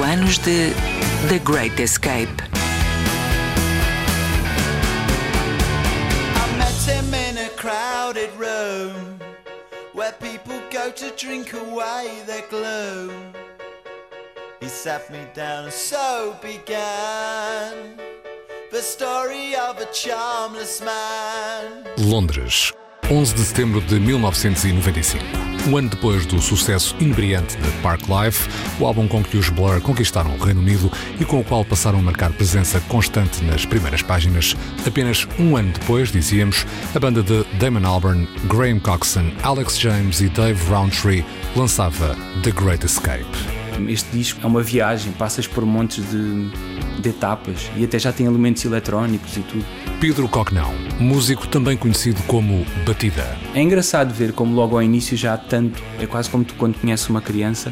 25 anos de The Great Escape. I met him in a crowded room where people go to drink away their gloom. He sat me down and so began the story of a charmless man. Londres, 11 de setembro de 1995. Um ano depois do sucesso inebriante de Park Life, o álbum com que os Blur conquistaram o Reino Unido e com o qual passaram a marcar presença constante nas primeiras páginas, apenas um ano depois, dizíamos, a banda de Damon Albarn, Graham Coxon, Alex James e Dave Rowntree lançava The Great Escape. Este disco é uma viagem, passas por montes de, de etapas e até já tem elementos eletrónicos e tudo. Pedro Cognão, músico também conhecido como Batida. É engraçado ver como logo ao início já há tanto, é quase como tu quando conheces uma criança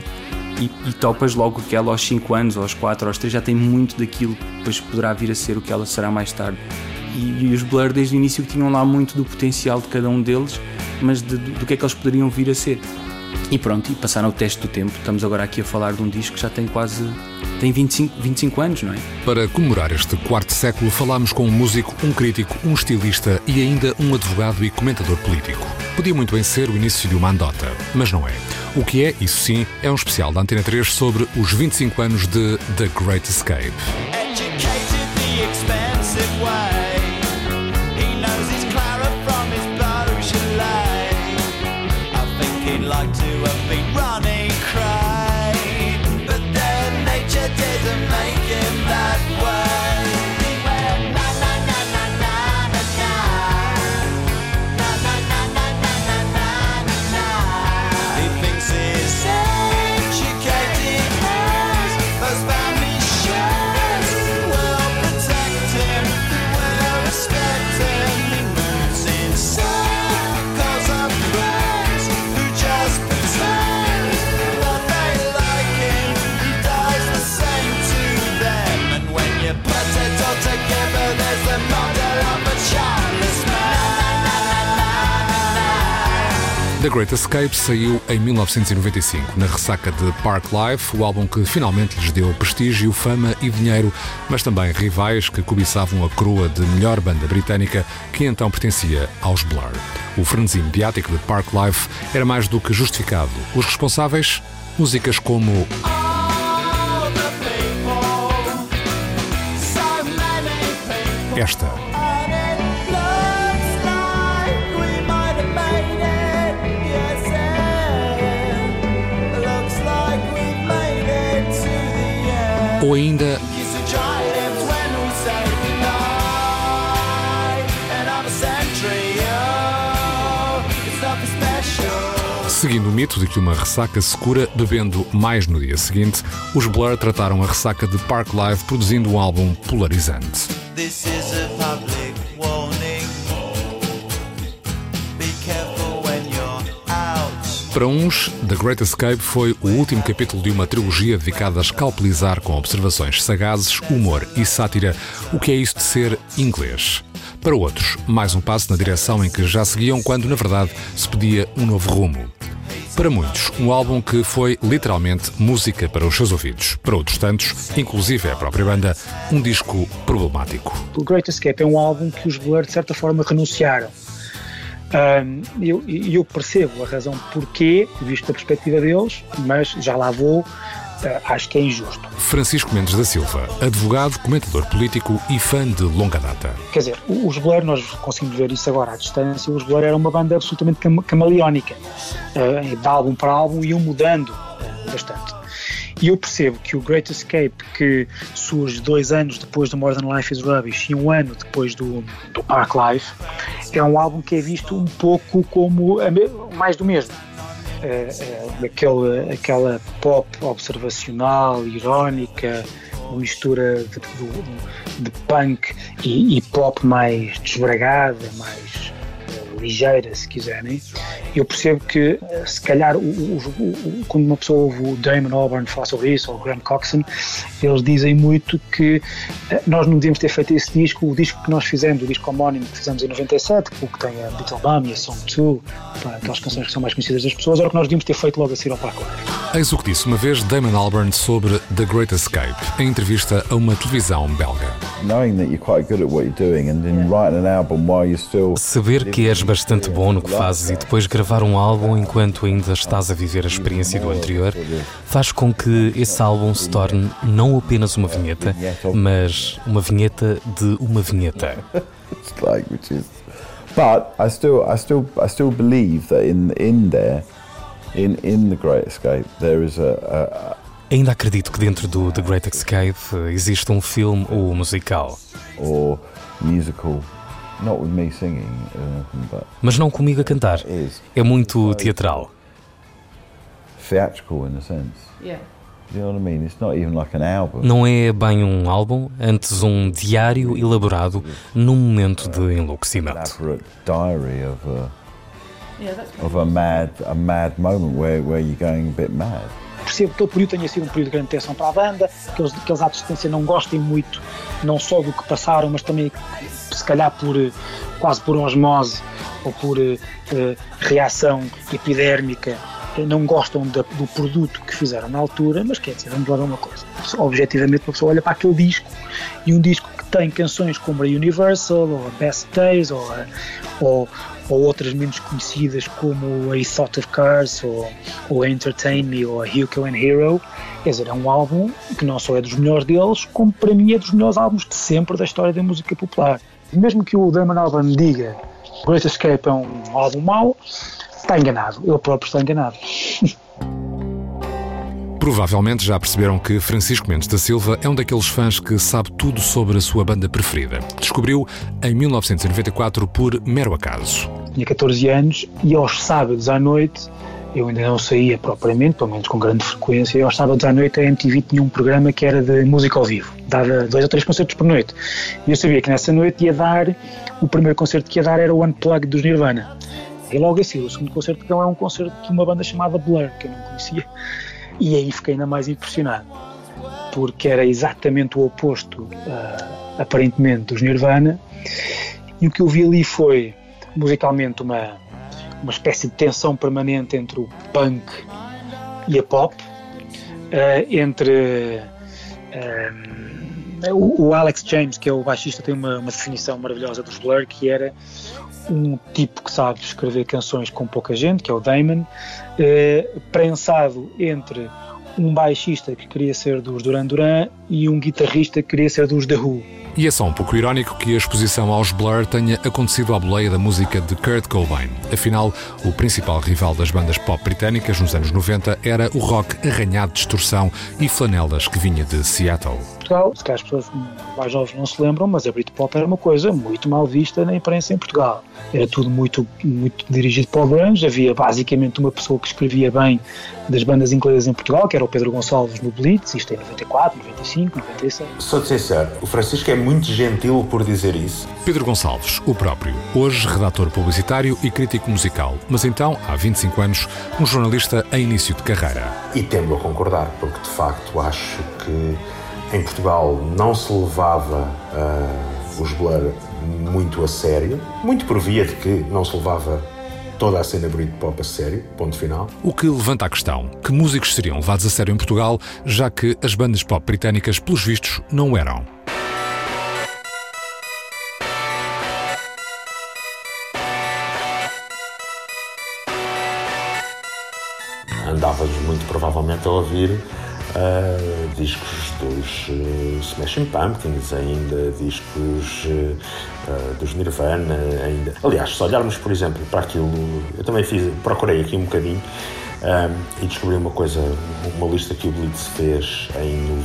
e, e topas logo que ela aos 5 anos, aos 4, ou aos 3 já tem muito daquilo que depois poderá vir a ser o que ela será mais tarde. E, e os Blur desde o início tinham lá muito do potencial de cada um deles, mas de, do que é que eles poderiam vir a ser. E pronto, e passaram o teste do tempo. Estamos agora aqui a falar de um disco que já tem quase tem 25, 25 anos, não é? Para comemorar este quarto século, falámos com um músico, um crítico, um estilista e ainda um advogado e comentador político. Podia muito bem ser o início de uma andota, mas não é. O que é, isso sim, é um especial da Antena 3 sobre os 25 anos de The Great Escape. The Great Escape saiu em 1995, na ressaca de Park Life, o álbum que finalmente lhes deu prestígio, fama e dinheiro, mas também rivais que cobiçavam a coroa de melhor banda britânica, que então pertencia aos Blur. O frenesi mediático de Park Life era mais do que justificado. Os responsáveis? Músicas como esta. Nothing special. Seguindo o mito de que uma ressaca se cura bebendo mais no dia seguinte, os Blur trataram a ressaca de Park Live produzindo um álbum polarizante. Para uns, The Great Escape foi o último capítulo de uma trilogia dedicada a escalpelizar com observações sagazes, humor e sátira o que é isso de ser inglês. Para outros, mais um passo na direção em que já seguiam quando, na verdade, se pedia um novo rumo. Para muitos, um álbum que foi literalmente música para os seus ouvidos. Para outros tantos, inclusive a própria banda, um disco problemático. O Great Escape é um álbum que os Blur de certa forma renunciaram. Ahm, eu, eu percebo a razão porquê, visto da perspectiva deles, mas já lá vou, ah, acho que é injusto. Francisco Mendes da Silva, advogado, comentador político e fã de longa data. Quer dizer, os Blur, nós conseguimos ver isso agora à distância, os Blur eram uma banda absolutamente cam camaleónica, ah, de álbum para álbum iam mudando ah, bastante. E eu percebo que o Great Escape, que surge dois anos depois do More Than Life is Rubbish e um ano depois do, do Park Life, é um álbum que é visto um pouco como mais do mesmo. É, é, aquele, aquela pop observacional, irónica, uma mistura de, de- de punk e, e pop mais desbragada, mais ligeira, se quiserem. Eu percebo que, eh, se calhar, o- o- o- quando uma pessoa ouve o Damon Albarn falar sobre isso, ou o Graham Coxon, eles dizem muito que eh, nós não devíamos ter feito esse disco, o disco que nós fizemos, o disco homónimo que fizemos em 97, o que tem a Beatle Bum e a Song 2, pá, aquelas canções que são mais conhecidas das pessoas, era o que nós devíamos ter feito logo a seguir ao Park Life. Eis o que disse uma vez Damon Albarn sobre The Great Escape, em entrevista a uma televisão belga. Saber que és bastante bom no que fazes e depois gravar um álbum enquanto ainda estás a viver a experiência do anterior faz com que esse álbum se torne não apenas uma vinheta, mas uma vinheta de uma vinheta. But I still, I still, I still believe that in in there in in the Great Escape there is a, a Ainda acredito que dentro do The Great Escape existe um filme ou musical. Or musical, not with me singing, but Mas não comigo a cantar. É muito teatral. Theatrical in a sense. Yeah. You know what I mean? It's not even like an album. Não é bem um álbum, antes um diário elaborado num momento de enlouquecimento. Diary of a of a mad, a mad moment where, where you're going a bit mad. Percebo que aquele período tenha sido um período de grande tensão para a banda, que eles, que eles à distância não gostem muito, não só do que passaram, mas também, se calhar, por quase por osmose ou por uh, reação epidérmica, não gostam da, do produto que fizeram na altura, mas quer dizer, vamos lá ver uma coisa. Objetivamente, uma pessoa olha para aquele disco e um disco que tem canções como a Universal, ou a Best Days, ou, a, ou, ou outras menos conhecidas como a Thought of Cars ou, ou Entertain Me ou Hugo and Hero. Quer dizer, é um álbum que não só é dos melhores deles, como para mim é dos melhores álbuns de sempre da história da música popular. Mesmo que o Damon Albarn diga Great Escape é um álbum mau, está enganado. Ele próprio está enganado. Provavelmente já perceberam que Francisco Mendes da Silva é um daqueles fãs que sabe tudo sobre a sua banda preferida. Descobriu em 1994 por mero acaso. Tinha 14 anos e aos sábados à noite, eu ainda não saía propriamente, pelo menos com grande frequência, e aos sábados à noite a MTV tinha um programa que era de música ao vivo. Dava dois ou três concertos por noite. E eu sabia que nessa noite ia dar, o primeiro concerto que ia dar era o Unplugged dos Nirvana. E logo assim, o segundo concerto que dão é um concerto de uma banda chamada Blur, que eu não conhecia. E aí fiquei ainda mais impressionado, porque era exatamente o oposto, uh, aparentemente, dos Nirvana. E o que eu vi ali foi, musicalmente, uma, uma espécie de tensão permanente entre o punk e a pop, uh, entre. Uh, o, o, Alex James, que é o baixista, tem uma, uma definição maravilhosa dos Blur, que era um tipo que sabe escrever canções com pouca gente, que é o Damon, eh, prensado entre um baixista que queria ser dos Duran Duran e um guitarrista que queria ser dos The Who. E é só um pouco irónico que a exposição aos Blur tenha acontecido à boleia da música de Kurt Cobain. Afinal, o principal rival das bandas pop britânicas nos anos 90 era o rock arranhado de distorção e flanelas que vinha de Seattle. Portugal, se calhar as pessoas mais jovens não se lembram, mas a Britpop era uma coisa muito mal vista na imprensa em Portugal. Era tudo muito, muito dirigido para o grunge, havia basicamente uma pessoa que escrevia bem das bandas inglesas em Portugal, que era o Pedro Gonçalves no Blitz, isto em 94, 95, 96. Sou sincero, o Francisco é muito gentil por dizer isso. Pedro Gonçalves, o próprio, hoje redator publicitário e crítico musical, mas então, há 25 anos, um jornalista em início de carreira. E tendo a concordar, porque de facto acho que em Portugal não se levava uh, os Blur muito a sério, muito por via de que não se levava toda a cena Britpop a sério, ponto final. O que levanta a questão, que músicos seriam levados a sério em Portugal, já que as bandas pop britânicas, pelos vistos, não eram. Andávamos muito provavelmente a ouvir Uh, discos dos uh, Smashing Pumpkins, ainda discos uh, dos Nirvana, ainda. Aliás, se olharmos, por exemplo, para aquilo, eu também fiz, procurei aqui um bocadinho e descobri uma coisa, uma lista que o Blitz fez em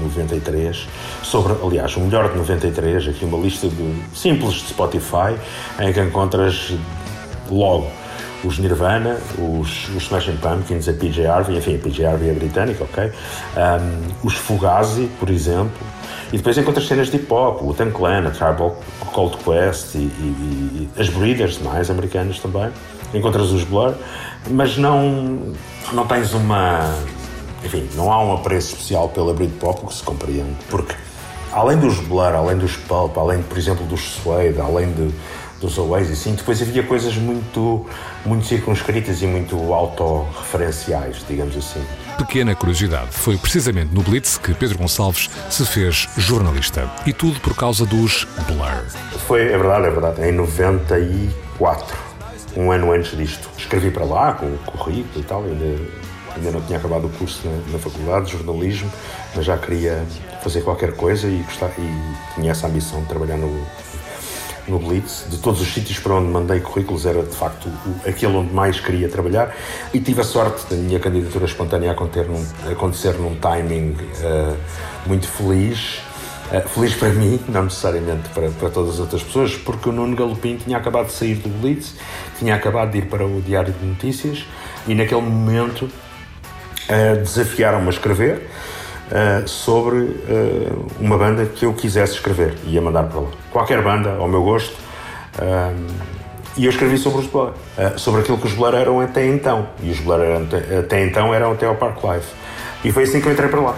93 sobre, aliás, o melhor de 93, aqui uma lista de simples de Spotify em que encontras logo os Nirvana, os, os Smashing Pumpkins, a PJ Harvey, enfim, a PJ Harvey é britânica, ok? Um, os Fugazi, por exemplo, e depois encontras cenas de hip hop, o Tan Clan, a Tribal Cold Quest e, e, e, as Breeders, mais americanas também. Encontras os Blur, mas não, não tens uma. Enfim, não há um apreço especial pela Britpop, que se compreende, porque além dos Blur, além dos Pulp, além, por exemplo, dos Suede, além de, dos Oasis, sim, depois havia coisas muito, muito circunscritas e muito autorreferenciais, digamos assim. Pequena curiosidade, foi precisamente no Blitz que Pedro Gonçalves se fez jornalista. E tudo por causa dos Blur. Foi, é verdade, é verdade, em 94, um ano antes disto. Escrevi para lá com o currículo e tal, ainda, ainda não tinha acabado o curso na, na faculdade de jornalismo, mas já queria fazer qualquer coisa e, gostar, e tinha essa ambição de trabalhar no, no Blitz. De todos os sítios para onde mandei currículos, era de facto aquele onde mais queria trabalhar. E tive a sorte da minha candidatura espontânea acontecer num, acontecer num timing uh, muito feliz. Uh, feliz para mim, não necessariamente para, para todas as outras pessoas, porque o Nuno Galopim tinha acabado de sair do Blitz, tinha acabado de ir para o Diário de Notícias e naquele momento uh, desafiaram-me a escrever. Uh, sobre uh, uma banda que eu quisesse escrever e ia mandar para lá. Qualquer banda, ao meu gosto. Uh, e eu escrevi sobre os Blur, sobre aquilo que os Blur eram até então. E os Blur eram, até então eram até ao Park Life. E foi assim que eu entrei para lá.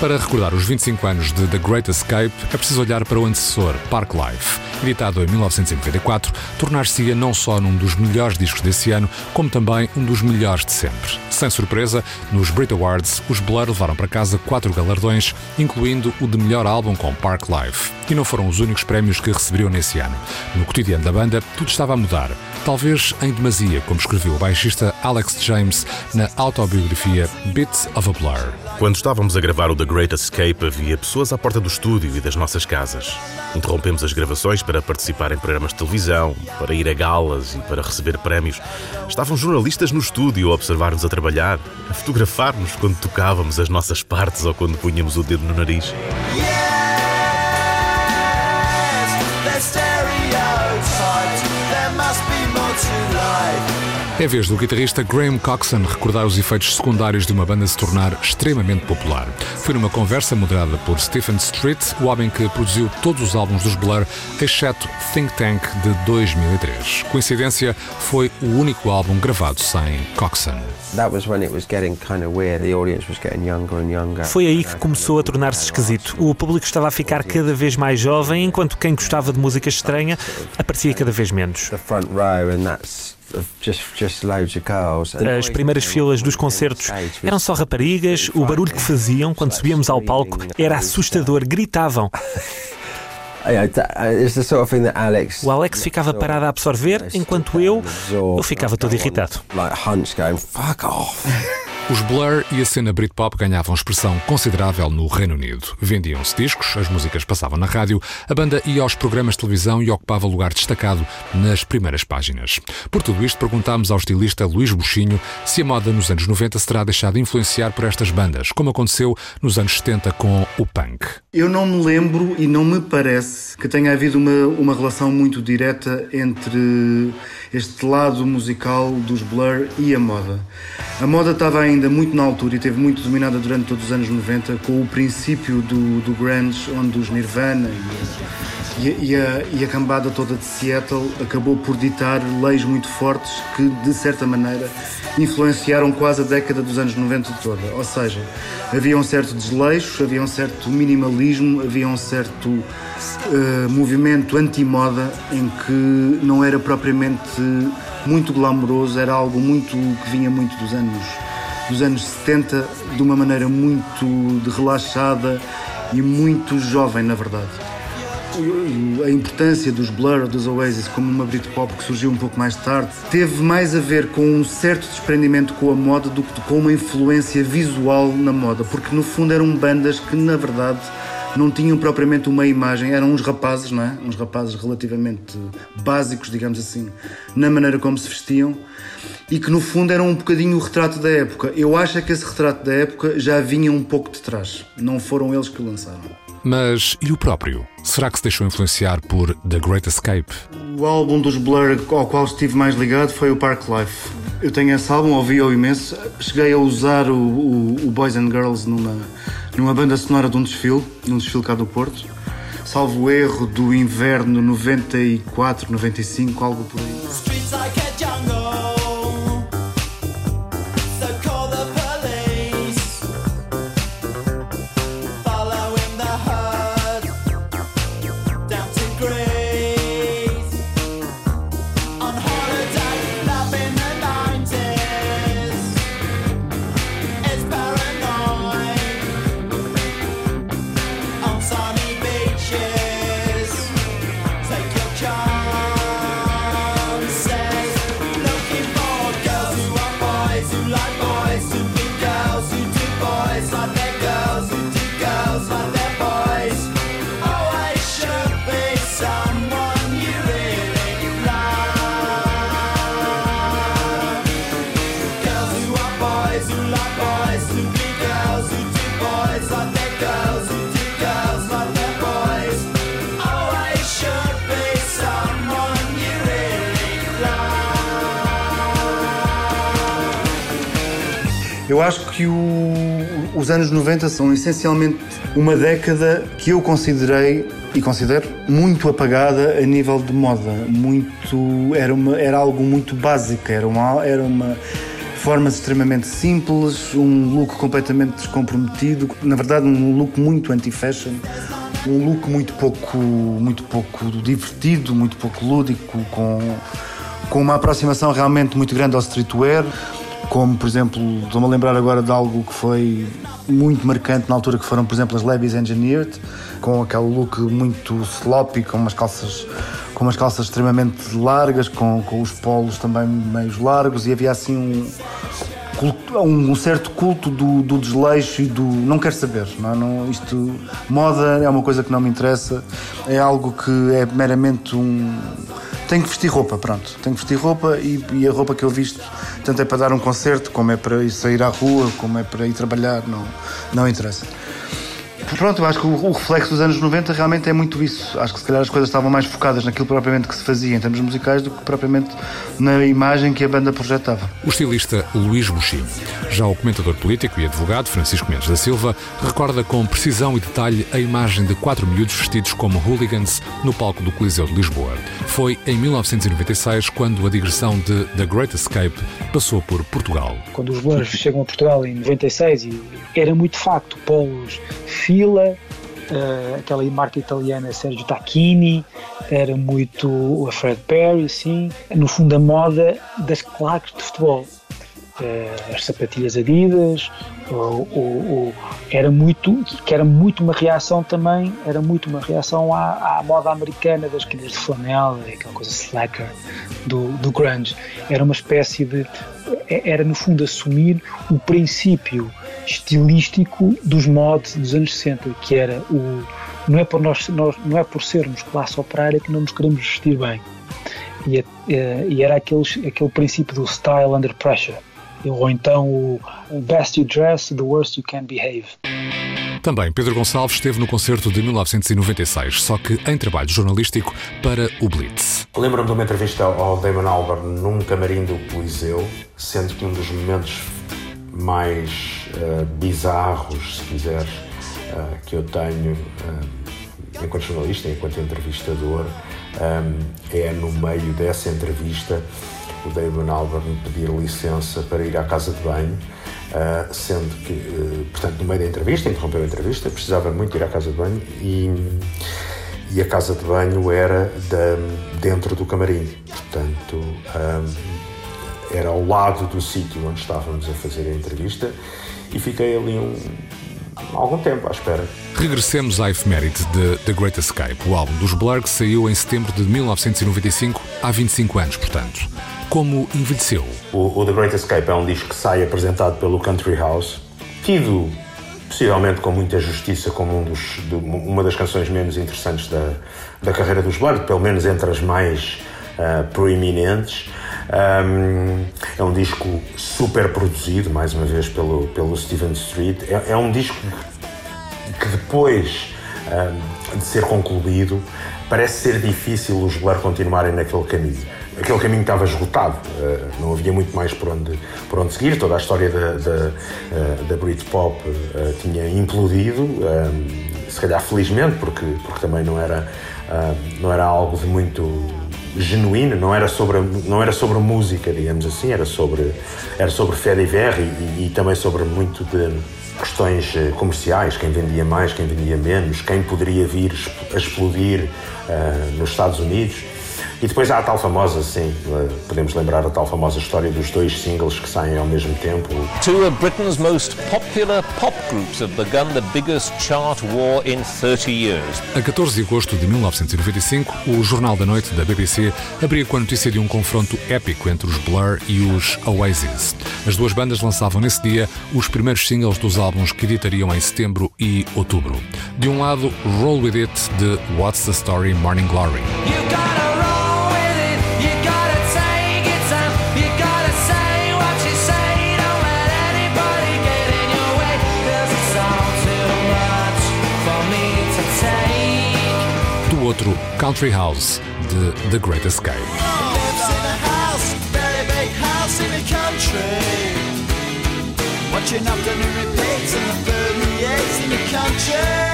Para recordar os 25 anos de The Great Escape, é preciso olhar para o antecessor, Park Life. Editado em 1994, tornar-se-ia não só num dos melhores discos desse ano, como também um dos melhores de sempre. Sem surpresa, nos Brit Awards, os Blur levaram para casa quatro galardões, incluindo o de melhor álbum com Park Life. E não foram os únicos prémios que receberiam nesse ano. No cotidiano da banda, tudo estava a mudar. Talvez em demasia, como escreveu o baixista Alex James na autobiografia Bits of a Blur. Quando estávamos a gravar o The Great Escape, havia pessoas à porta do estúdio e das nossas casas. Interrompemos as gravações para participar em programas de televisão, para ir a galas e para receber prémios. Estavam jornalistas no estúdio a observar-nos a trabalhar, a fotografar-nos quando tocávamos as nossas partes ou quando punhamos o dedo no nariz. É vez do guitarrista Graham Coxon recordar os efeitos secundários de uma banda se tornar extremamente popular. Foi numa conversa moderada por Stephen Street, o homem que produziu todos os álbuns dos Blur, exceto Think Tank de 2003. Coincidência, foi o único álbum gravado sem Coxon. Foi aí que começou a tornar-se esquisito. O público estava a ficar cada vez mais jovem, enquanto quem gostava de música estranha aparecia cada vez menos. As primeiras filas dos concertos eram só raparigas, o barulho que faziam quando subíamos ao palco era assustador, gritavam. O Alex ficava parado a absorver, enquanto eu, eu ficava todo irritado. Os Blur e a cena Britpop ganhavam expressão considerável no Reino Unido. Vendiam-se discos, as músicas passavam na rádio, a banda ia aos programas de televisão e ocupava lugar destacado nas primeiras páginas. Por tudo isto, perguntámos ao estilista Luís Buxinho se a moda nos anos 90 se terá deixado influenciar por estas bandas, como aconteceu nos anos 70 com o punk. Eu não me lembro e não me parece que tenha havido uma, uma relação muito direta entre este lado musical dos Blur e a moda. A moda estava ainda muito na altura e teve muito dominada durante todos os anos 90 com o princípio do, do grunge, onde os Nirvana e, e, e, a, e a cambada toda de Seattle acabou por ditar leis muito fortes que, de certa maneira, influenciaram quase a década dos anos 90 toda. Ou seja, havia um certo desleixo, havia um certo minimalismo, havia um certo uh, movimento anti-moda em que não era propriamente muito glamouroso, era algo muito que vinha muito dos anos dos anos 70 de uma maneira muito relaxada e muito jovem, na verdade. A importância dos Blur, dos Oasis, como uma Britpop que surgiu um pouco mais tarde, teve mais a ver com um certo desprendimento com a moda do que com uma influência visual na moda, porque no fundo eram bandas que, na verdade, não tinham propriamente uma imagem, eram uns rapazes, não é? Uns rapazes relativamente básicos, digamos assim, na maneira como se vestiam e que no fundo eram um bocadinho o retrato da época. Eu acho é que esse retrato da época já vinha um pouco de trás, não foram eles que o lançaram. Mas e o próprio? Será que se deixou influenciar por The Great Escape? O álbum dos Blur ao qual estive mais ligado foi o Park Life. Eu tenho esse álbum, ouvi-o imenso. Cheguei a usar o, o, o, Boys and Girls numa, numa banda sonora de um desfile, num desfile cá do Porto. Salvo o erro do inverno 94, 95, algo por aí. Eu acho que o, os anos 90 são essencialmente uma década que eu considerei e considero muito apagada a nível de moda. Muito era uma era algo muito básico, era uma era uma formas extremamente simples, um look completamente descomprometido, na verdade um look muito anti-fashion, um look muito pouco muito pouco divertido, muito pouco lúdico, com com uma aproximação realmente muito grande ao streetwear como por exemplo, estou-me a lembrar agora de algo que foi muito marcante na altura, que foram, por exemplo, as Levi's Engineered, com aquele look muito sloppy, com umas calças, com umas calças extremamente largas, com, com os polos também meios largos, e havia assim um, um, certo culto do, do, desleixo e do não quero saber. Não, é? não, isto, moda é uma coisa que não me interessa, é algo que é meramente um tenho que vestir roupa, pronto. Tenho que vestir roupa e, e, a roupa que eu visto, tanto é para dar um concerto, como é para ir sair à rua, como é para ir trabalhar, não, não interessa. Pronto, eu acho que o, o, reflexo dos anos 90 realmente é muito isso. Acho que se calhar as coisas estavam mais focadas naquilo propriamente que se fazia em termos musicais do que propriamente na imagem que a banda projetava. O estilista Luís Buxi. Já o comentador político e advogado Francisco Mendes da Silva recorda com precisão e detalhe a imagem de quatro miúdos vestidos como hooligans no palco do Coliseu de Lisboa. Foi em 1996 quando a digressão de The Great Escape passou por Portugal. Quando os Blurs chegam a Portugal em 96 era muito facto polos fila, uh, aquela marca italiana Sergio Tacchini, era muito a Fred Perry, assim, no fundo a moda das claques de futebol. Uh, as sapatilhas Adidas, ou, ou, ou, era muito, que era muito uma reação também, era muito uma reação à, à moda americana das quilhas de flanela, aquela coisa slacker do, do grunge. Era uma espécie de, era no fundo assumir o princípio estilístico dos mods dos anos 60, que era o não é por nós, nós não é por sermos classe operária que não nos queremos vestir bem. E, é, e era aqueles, aquele princípio do style under pressure, ou então o best you dress, the worst you can behave. Também Pedro Gonçalves esteve no concerto de 1996, só que em trabalho jornalístico para o Blitz. Lembro-me de uma entrevista ao Damon Albarn num camarim do Coliseu, sendo que um dos momentos mais uh, bizarros, se quiseres, uh, que eu tenho uh, enquanto jornalista, enquanto entrevistador, um, é no meio dessa entrevista o David Albarn pedir licença para ir à casa de banho, sendo que, portanto, no meio da entrevista, interrompeu a entrevista, precisava muito ir à casa de banho e, e a casa de banho era dentro do camarim, portanto. Um, era ao lado do sítio onde estávamos a fazer a entrevista e fiquei ali um, algum tempo à espera. Regressemos à efeméride de The Great Escape. O álbum dos Blur saiu em setembro de 1995, há 25 anos, portanto. Como envelheceu? O, o The Great Escape é um disco que sai apresentado pelo Country House, tido possivelmente com muita justiça como um dos, de, uma das canções menos interessantes da, da carreira dos Blur, pelo menos entre as mais uh, proeminentes. Um, é um disco super produzido, mais uma vez, pelo, pelo Steven Street. É, é um disco que depois um, de ser concluído, parece ser difícil os Blur continuarem naquele caminho. Aquele caminho estava esgotado, uh, não havia muito mais por onde, por onde seguir. Toda a história da, da, uh, da Britpop uh, tinha implodido, se calhar felizmente, porque, porque também não era, não era algo de muito genuína, não era sobre não era sobre música, digamos assim, era sobre era sobre fé de ver e, e, também sobre muito de questões eh, comerciais, quem vendia mais, quem vendia menos, quem poderia vir a explodir uh, nos Estados Unidos. E depois há a tal famosa, sim, podemos lembrar a tal famosa história dos dois singles que saem ao mesmo tempo. Two of Britain's most popular pop groups have begun the biggest chart war in 30 years. A 14 de agosto de 1995, o Jornal da Noite da BBC abria com a notícia de um confronto épico entre os Blur e os Oasis. As duas bandas lançavam nesse dia os primeiros singles dos álbuns que editariam em setembro e outubro. De um lado, Roll With It de What's the Story Morning Glory. Outro Country House de The Great Escape. Watching afternoon repeats and the 38s in the country.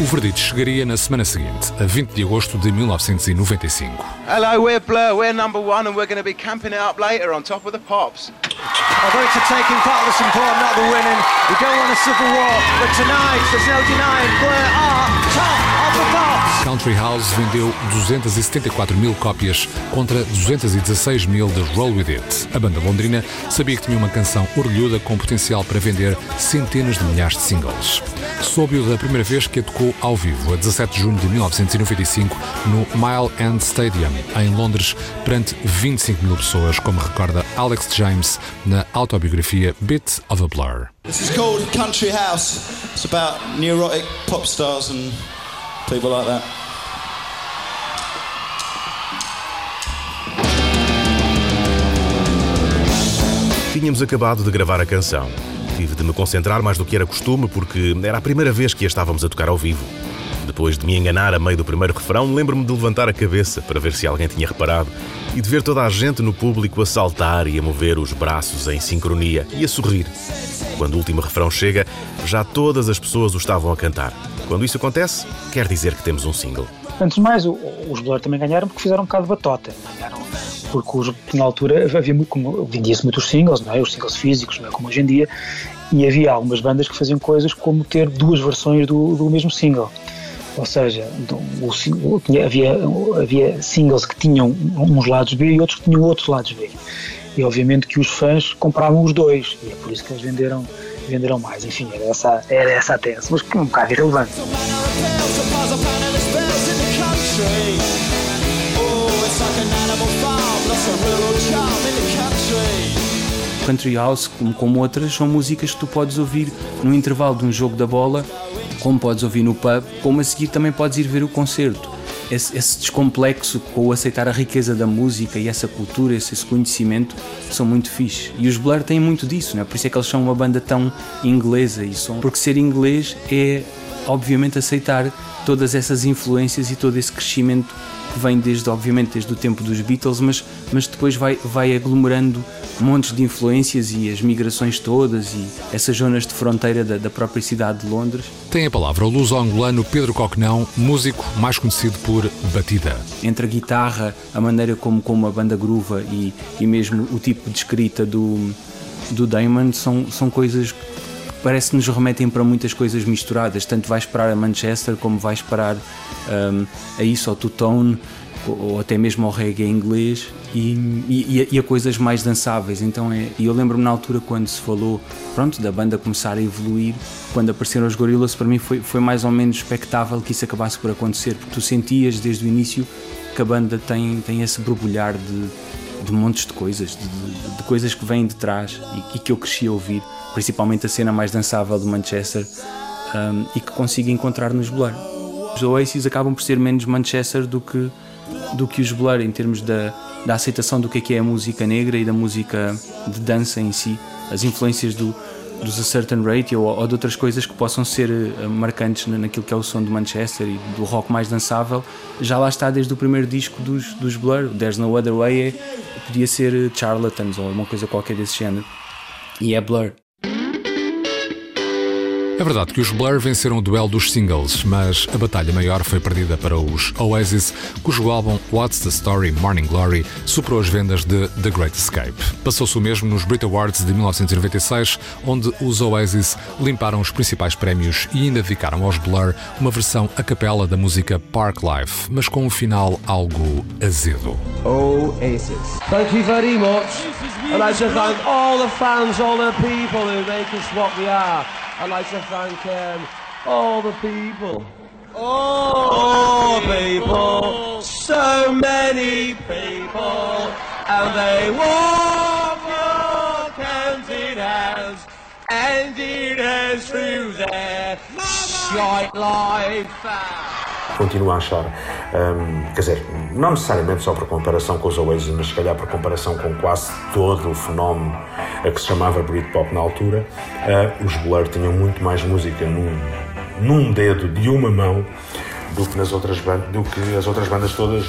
O verdito chegaria na semana seguinte, a 20 de agosto de 1995. Hello, we're Blur, we're number one and we're going to be camping it up later on top of the pops. Although it's a taking part that's important, not the winning. We don't want a civil war, but tonight there's no denying Blur are top of the pops. Country House vendeu 274 mil cópias contra 216 mil de Roll With It. A banda londrina sabia que tinha uma canção orgulhuda com potencial para vender centenas de milhares de singles. Soube-o da primeira vez que a tocou ao vivo, a 17 de junho de 1995, no Mile End Stadium, em Londres, perante 25 mil pessoas, como recorda Alex James na autobiografia Bit of a Blur. This is called Country House. It's about neurotic pop stars and people like that. Tínhamos acabado de gravar a canção. Tive de me concentrar mais do que era costume porque era a primeira vez que a estávamos a tocar ao vivo. Depois de me enganar a meio do primeiro refrão, lembro-me de levantar a cabeça para ver se alguém tinha reparado e de ver toda a gente no público a saltar e a mover os braços em sincronia e a sorrir. Quando o último refrão chega, já todas as pessoas o estavam a cantar. Quando isso acontece, quer dizer que temos um single. Antes de mais, os Blur também ganharam porque fizeram um bocado de batota. Ganharam porque os, na altura havia muito, vendia-se muitos singles, não é? os singles físicos, não é como hoje em dia, e havia algumas bandas que faziam coisas como ter duas versões do, do mesmo single. Ou seja, o, o, havia, havia singles que tinham uns lados B e outros que tinham outros lados B. E obviamente que os fãs compravam os dois, e é por isso que eles venderam, venderam mais. Enfim, era essa, era essa a tese, mas um bocado irrelevante. Country House, como, como outras, são músicas que tu podes ouvir no intervalo de um jogo da bola, como podes ouvir no pub, como a seguir também podes ir ver o concerto. Esse, esse descomplexo com o aceitar a riqueza da música e essa cultura, esse, esse conhecimento, são muito fixe. E os Blur têm muito disso, né? por isso é que eles são uma banda tão inglesa e são. Porque ser inglês é, obviamente, aceitar todas essas influências e todo esse crescimento que vem desde, obviamente, desde o tempo dos Beatles, mas, mas depois vai, vai aglomerando montes de influências e as migrações todas e essas zonas de fronteira da, da própria cidade de Londres. Tem a palavra o luso-angolano Pedro Coquenão, músico mais conhecido por Batida. Entre a guitarra, a maneira como, como a banda gruva e, e mesmo o tipo de escrita do, do Damon são, são coisas parece que nos remetem para muitas coisas misturadas. Tanto vais parar a Manchester como vais parar um, a isso, ao two-tone ou até mesmo ao reggae inglês e, e, e, a coisas mais dançáveis. Então é, eu lembro-me na altura quando se falou pronto, da banda começar a evoluir, quando apareceram os Gorillaz, para mim foi, foi mais ou menos expectável que isso acabasse por acontecer, porque tu sentias desde o início que a banda tem, tem esse borbulhar de, de montes de coisas, de, de, de coisas que vêm de trás e, e, que eu cresci a ouvir, principalmente a cena mais dançável do Manchester um, e que consigo encontrar nos Blur. Os Oasis acabam por ser menos Manchester do que, do que os Blur em termos da, da aceitação do que é, que é a música negra e da música de dança em si, as influências do, dos A Certain Ratio ou, ou de outras coisas que possam ser uh, marcantes naquilo que é o som de Manchester e do rock mais dançável, já lá está desde o primeiro disco dos, dos Blur, There's No Other Way, é, podia ser eh, Charlatans ou uma coisa qualquer desse género. E é Blur. É verdade que os Blur venceram o duelo dos singles, mas a batalha maior foi perdida para os Oasis, cujo álbum What's the Story Morning Glory superou as vendas de The Great Escape. Passou-se o mesmo nos Brit Awards de 1996, onde os Oasis limparam os principais prémios e ainda dedicaram aos Blur uma versão a capela da música Park Life, mas com um final algo azedo. Oasis. Thank you very much. And I just thank all the fans, all the people who make us what we are. I'd like to thank um, all the people. All the people, so many people, and they walk your counting house, and it has through their shite life. Continuo a achar, um, quer dizer, não necessariamente só por comparação com os Oasis, mas se calhar por comparação com quase todo o fenómeno a que se chamava Britpop na altura, uh, os Blur tinham muito mais música num, num dedo de uma mão do que, nas outras bandas, do que as outras bandas todas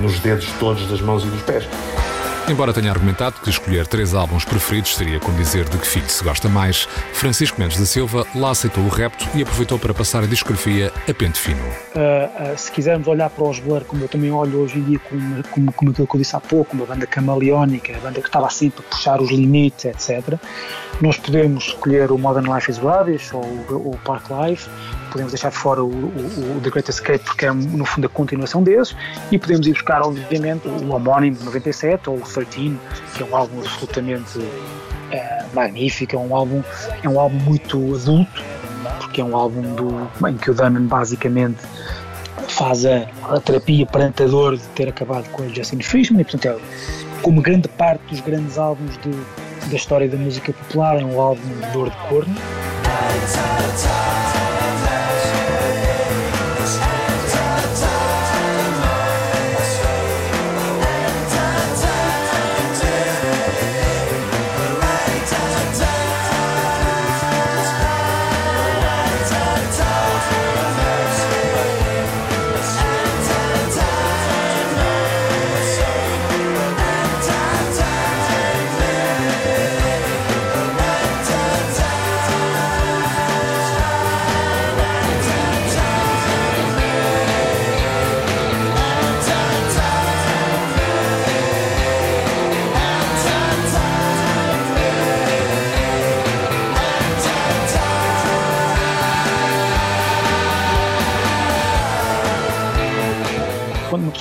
nos dedos todos das mãos e dos pés. Embora tenha argumentado que escolher três álbuns preferidos seria como dizer de que filho se gosta mais, Francisco Mendes da Silva lá aceitou o repto e aproveitou para passar a discografia a pente fino. Uh, uh, se quisermos olhar para os Blur, como eu também olho hoje em dia, como, como, como aquilo que eu disse há pouco, uma banda camaleónica, a banda que estava sempre a puxar os limites, etc., nós podemos escolher o Modern Life is Rubbish ou o Park Life, podemos deixar de fora o, o, o, The Great Escape porque é no fundo a continuação desses e podemos ir buscar obviamente o homónimo de 97 ou o 13 que é um álbum absolutamente é, magnífico, é um álbum é um álbum muito adulto porque é um álbum do, em que o Damon basicamente faz a, a terapia perante a dor de ter acabado com a Justin Frischman e portanto é como grande parte dos grandes álbuns de, da história da música popular é um álbum de dor de corno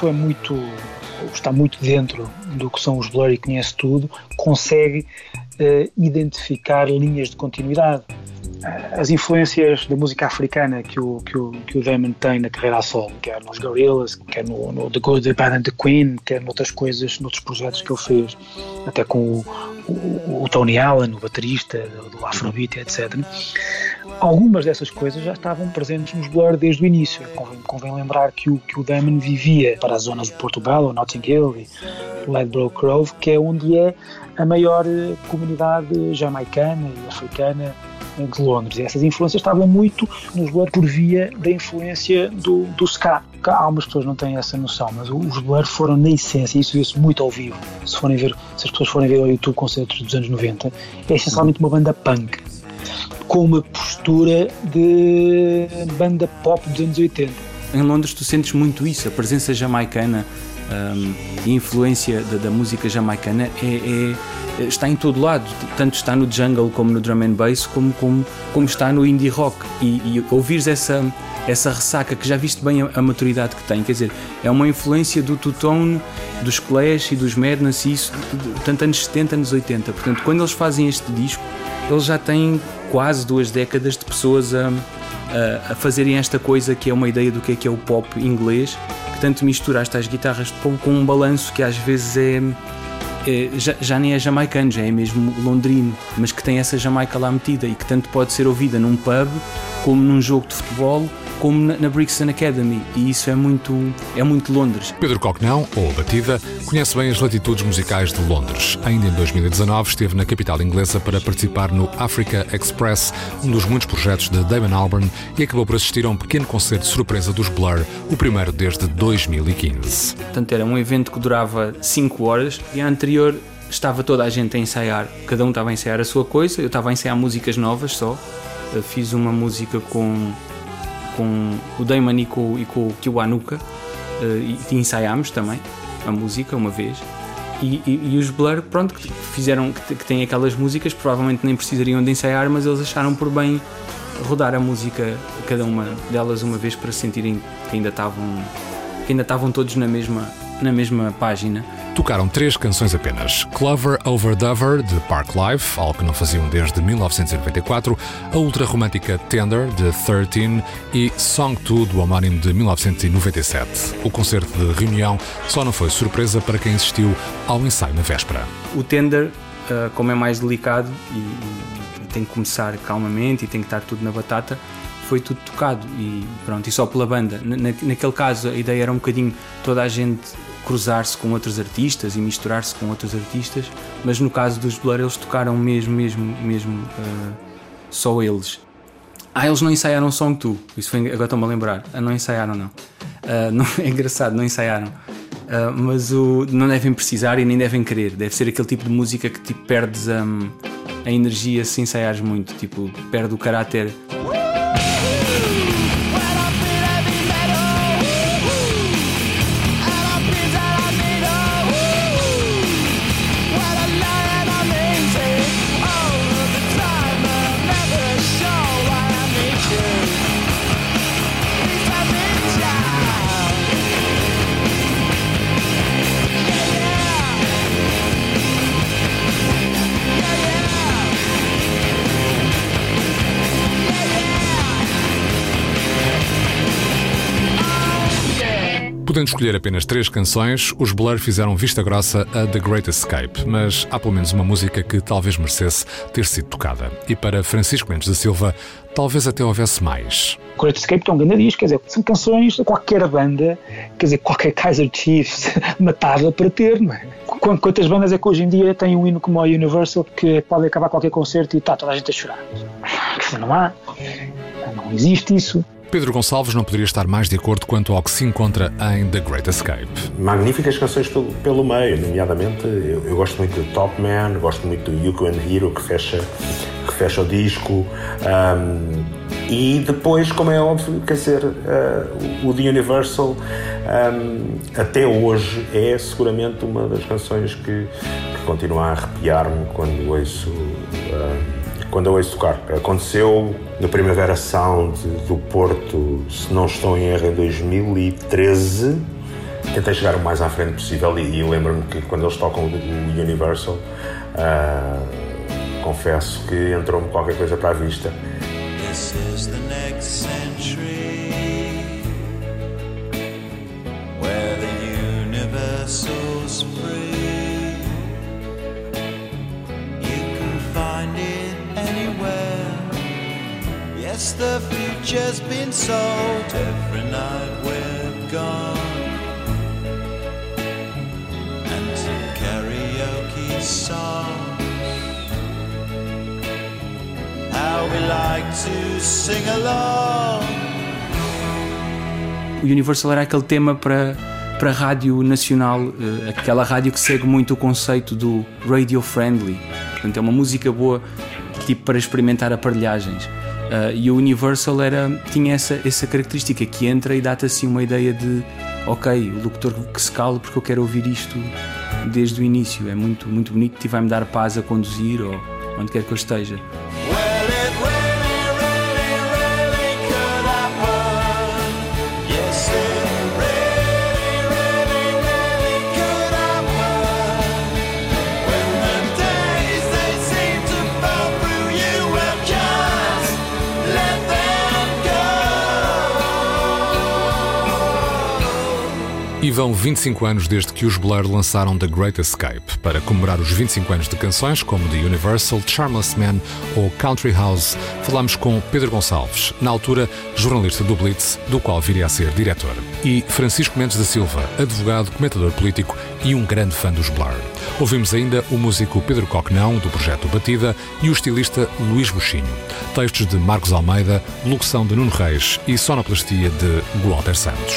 é muito está muito dentro do que são os Blur e conhece tudo, consegue uh, identificar linhas de continuidade. Uh, as influências da música africana que o, que o, que o Damon tem na carreira a solo, quer nos Gorillaz, quer no, no The Good, The Bad and The Queen, quer noutras coisas, noutros projetos que ele fez, até com o, o, o Tony Allen, o baterista do Afrobeat, etc algumas dessas coisas já estavam presentes nos Blur desde o início. Convém, convém, lembrar que o, que o Damon vivia para as zonas de Porto Belo, Notting Hill e Ledbroke Grove, que é onde é a maior eh, comunidade jamaicana e africana de Londres. E essas influências estavam muito nos Blur por via da influência do, do ska. Algumas pessoas não têm essa noção, mas os Blur foram na essência, isso viu-se muito ao vivo. Se, forem ver, se as pessoas forem ver ao YouTube concertos dos anos 90, é essencialmente uma banda punk com uma postura de banda pop dos anos 80. Em Londres tu sentes muito isso, a presença jamaicana um, e a influência da, da música jamaicana é, é, está em todo lado, tanto está no jungle como no drum and bass, como, como, como está no indie rock. E, e ouvires essa, essa ressaca que já viste bem a, a, maturidade que tem, quer dizer, é uma influência do Tutone, dos Clash e dos Madness, e isso, tanto anos 70, anos 80. Portanto, quando eles fazem este disco, eles já têm quase duas décadas de pessoas a, a, a, fazerem esta coisa que é uma ideia do que é que é o pop inglês, que tanto mistura estas guitarras com, com um balanço que às vezes é, é já, já, nem é jamaicano, já é mesmo londrino, mas que tem essa Jamaica lá metida e que tanto pode ser ouvida num pub como num jogo de futebol como na, na Brixton Academy, e isso é muito, é muito Londres. Pedro Coquenão, ou Batida, conhece bem as latitudes musicais de Londres. Ainda em 2019 esteve na capital inglesa para participar no Africa Express, um dos muitos projetos de Damon Albarn, e acabou por assistir a um pequeno concerto de surpresa dos Blur, o primeiro desde 2015. Portanto, era um evento que durava 5 horas e a anterior estava toda a gente a ensaiar, cada um estava a ensaiar a sua coisa, eu estava a ensaiar músicas novas só. Fiz uma música com com o Damon e com, e com o Kiwanuka uh, e, ensaiámos também a música uma vez. E, e, e, os Blur, pronto, que fizeram, que, que têm aquelas músicas, provavelmente nem precisariam de ensaiar, mas eles acharam por bem rodar a música, cada uma delas uma vez para sentirem que ainda estavam, que ainda estavam todos na mesma, na mesma página tocaram três canções apenas: Clover Over Dover, de Park Life, algo que não faziam desde 1994, a ultra-romântica Tender, de 13 e Song 2, do homónimo de 1997. O concerto de reunião só não foi surpresa para quem assistiu ao ensaio na véspera. O Tender, eh, como é mais delicado e, tem que começar calmamente e tem que estar tudo na batata, foi tudo tocado e pronto, e só pela banda. Na, naquele caso a ideia era um bocadinho toda a gente cruzar-se com outros artistas e misturar-se com outros artistas, mas no caso dos Blur eles tocaram mesmo, mesmo, mesmo uh, só eles. Ah, eles não ensaiaram Song 2, isso foi, agora estou-me a lembrar, ah, não ensaiaram não. Uh, não. É engraçado, não ensaiaram. Uh, mas o, não devem precisar e nem devem querer. Deve ser aquele tipo de música que tipo, perdes um, a energia se ensaiares muito, tipo, perde o caráter Podendo escolher apenas três canções, os Blur fizeram vista grossa a The Great Escape, mas há pelo menos uma música que talvez merecesse ter sido tocada. E para Francisco Mendes da Silva, talvez até houvesse mais. Great Escape é um grande disco, quer dizer, são canções de qualquer banda, quer dizer, qualquer Kaiser Chiefs matava para ter, não é? Quantas bandas é que hoje em dia têm um hino como a Universal que pode acabar qualquer concerto e está toda a gente a chorar? Não há. Não existe isso. Pedro Gonçalves não poderia estar mais de acordo quanto ao que se encontra em The Great Escape. Magníficas canções pelo, meio, nomeadamente eu, eu, gosto muito do Top Man, gosto muito do Yuko and Hero que fecha, que fecha o disco. Um, e depois, como é óbvio, quer dizer, uh, o The Universal um, até hoje é seguramente uma das canções que, que continua a arrepiar-me quando ouço. Uh, quando eu ouço tocar. Aconteceu na Primavera Sound do Porto, se não estou em erro, em 2013. Tentei chegar o mais à frente possível e, lembro-me que quando eles tocam o Universal, uh, confesso que entrou-me qualquer coisa para a vista. This is the next century the future's been sold. Every night we're gone. And some karaoke songs. How we like to sing along. O Universal era aquele tema para para a rádio nacional, eh, aquela rádio que segue muito o conceito do radio friendly. Portanto, é uma música boa tipo para experimentar aparelhagens. Uh, e o Universal era, tinha essa, essa característica que entra e dá-te assim uma ideia de ok, o locutor que se cala porque eu quero ouvir isto desde o início. É muito, muito bonito e vai-me dar paz a conduzir ou onde quer que eu esteja. E vão 25 anos desde que os Blur lançaram The Great Escape. Para comemorar os 25 anos de canções como The Universal, Charmless Man ou Country House, falamos com Pedro Gonçalves, na altura jornalista do Blitz, do qual viria a ser diretor, e Francisco Mendes da Silva, advogado, comentador político e um grande fã dos Blur. Ouvimos ainda o músico Pedro Coquenão, do projeto Batida, e o estilista Luís Buchinho. Textos de Marcos Almeida, locução de Nuno Reis e sonoplastia de Walter Santos.